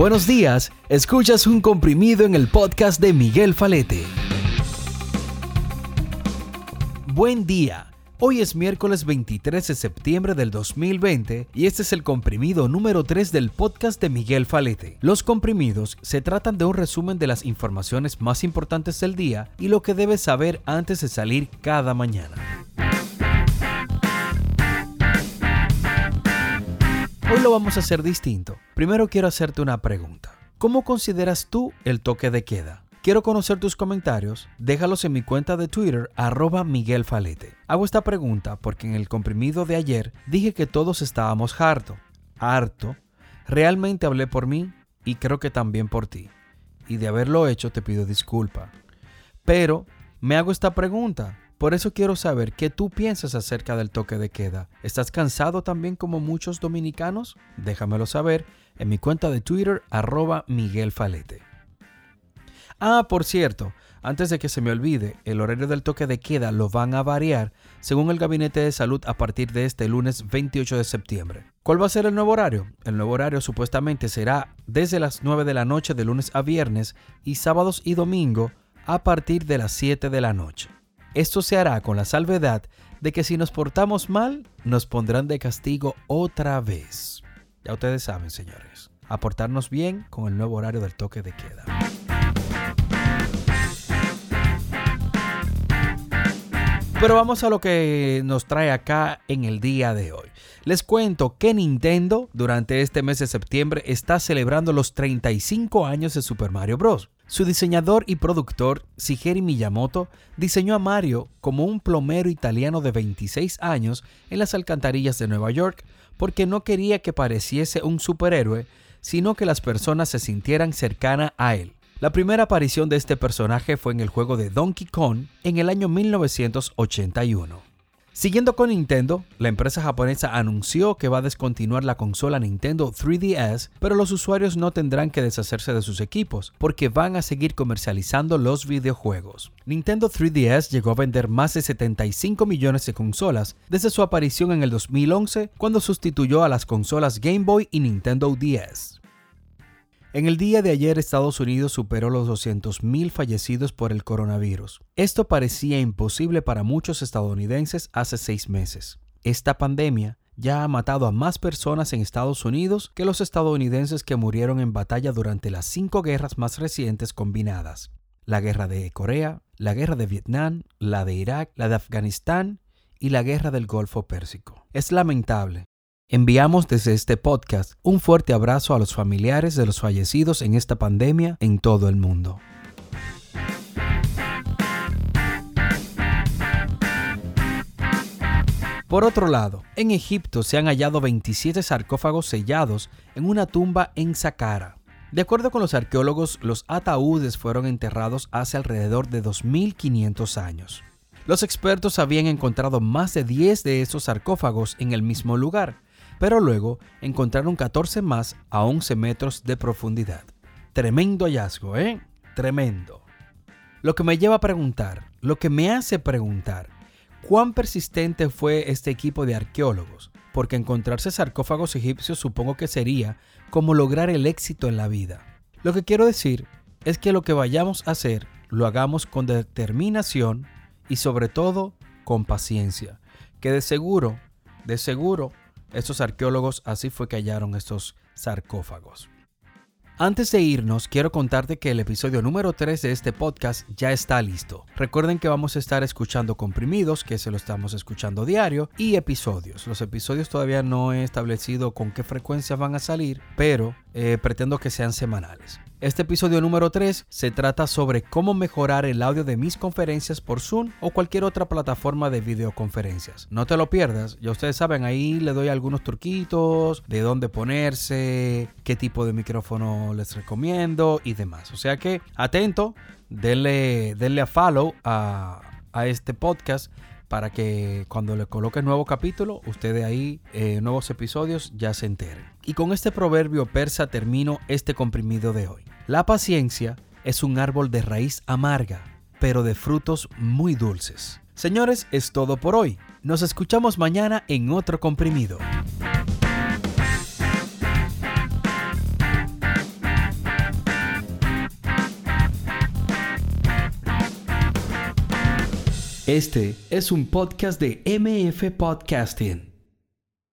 Buenos días, escuchas un comprimido en el podcast de Miguel Falete. Buen día. Hoy es miércoles 23 de septiembre del 2020 y este es el comprimido número 3 del podcast de Miguel Falete. Los comprimidos se tratan de un resumen de las informaciones más importantes del día y lo que debes saber antes de salir cada mañana. Hoy lo vamos a hacer distinto. Primero quiero hacerte una pregunta. ¿Cómo consideras tú el toque de queda? Quiero conocer tus comentarios, déjalos en mi cuenta de Twitter, arroba Miguel Falete. Hago esta pregunta porque en el comprimido de ayer dije que todos estábamos harto. Harto. Realmente hablé por mí y creo que también por ti. Y de haberlo hecho te pido disculpa. Pero me hago esta pregunta. Por eso quiero saber qué tú piensas acerca del toque de queda. ¿Estás cansado también como muchos dominicanos? Déjamelo saber en mi cuenta de Twitter, arroba Miguel Falete. Ah, por cierto, antes de que se me olvide, el horario del toque de queda lo van a variar según el Gabinete de Salud a partir de este lunes 28 de septiembre. ¿Cuál va a ser el nuevo horario? El nuevo horario supuestamente será desde las 9 de la noche de lunes a viernes y sábados y domingo a partir de las 7 de la noche. Esto se hará con la salvedad de que si nos portamos mal, nos pondrán de castigo otra vez. Ya ustedes saben, señores, aportarnos bien con el nuevo horario del toque de queda. Pero vamos a lo que nos trae acá en el día de hoy. Les cuento que Nintendo durante este mes de septiembre está celebrando los 35 años de Super Mario Bros. Su diseñador y productor, Shigeru Miyamoto, diseñó a Mario como un plomero italiano de 26 años en las alcantarillas de Nueva York porque no quería que pareciese un superhéroe, sino que las personas se sintieran cercanas a él. La primera aparición de este personaje fue en el juego de Donkey Kong en el año 1981. Siguiendo con Nintendo, la empresa japonesa anunció que va a descontinuar la consola Nintendo 3DS, pero los usuarios no tendrán que deshacerse de sus equipos, porque van a seguir comercializando los videojuegos. Nintendo 3DS llegó a vender más de 75 millones de consolas desde su aparición en el 2011, cuando sustituyó a las consolas Game Boy y Nintendo DS. En el día de ayer Estados Unidos superó los 200.000 fallecidos por el coronavirus. Esto parecía imposible para muchos estadounidenses hace seis meses. Esta pandemia ya ha matado a más personas en Estados Unidos que los estadounidenses que murieron en batalla durante las cinco guerras más recientes combinadas. La guerra de Corea, la guerra de Vietnam, la de Irak, la de Afganistán y la guerra del Golfo Pérsico. Es lamentable, Enviamos desde este podcast un fuerte abrazo a los familiares de los fallecidos en esta pandemia en todo el mundo. Por otro lado, en Egipto se han hallado 27 sarcófagos sellados en una tumba en Saqqara. De acuerdo con los arqueólogos, los ataúdes fueron enterrados hace alrededor de 2500 años. Los expertos habían encontrado más de 10 de esos sarcófagos en el mismo lugar, pero luego encontraron 14 más a 11 metros de profundidad. Tremendo hallazgo, ¿eh? Tremendo. Lo que me lleva a preguntar, lo que me hace preguntar, ¿cuán persistente fue este equipo de arqueólogos? Porque encontrarse sarcófagos egipcios supongo que sería como lograr el éxito en la vida. Lo que quiero decir es que lo que vayamos a hacer lo hagamos con determinación y sobre todo con paciencia, que de seguro, de seguro estos arqueólogos así fue que hallaron estos sarcófagos. Antes de irnos, quiero contarte que el episodio número 3 de este podcast ya está listo. Recuerden que vamos a estar escuchando comprimidos, que se lo estamos escuchando diario, y episodios. Los episodios todavía no he establecido con qué frecuencia van a salir, pero eh, pretendo que sean semanales. Este episodio número 3 se trata sobre cómo mejorar el audio de mis conferencias por Zoom o cualquier otra plataforma de videoconferencias. No te lo pierdas, ya ustedes saben, ahí le doy algunos truquitos de dónde ponerse, qué tipo de micrófono les recomiendo y demás. O sea que atento, denle, a follow a, a este podcast para que cuando le coloque nuevo capítulo, ustedes ahí, eh, nuevos episodios, ya se enteren. Y con este proverbio persa termino este comprimido de hoy. La paciencia es un árbol de raíz amarga, pero de frutos muy dulces. Señores, es todo por hoy. Nos escuchamos mañana en otro comprimido. Este es un podcast de MF Podcasting.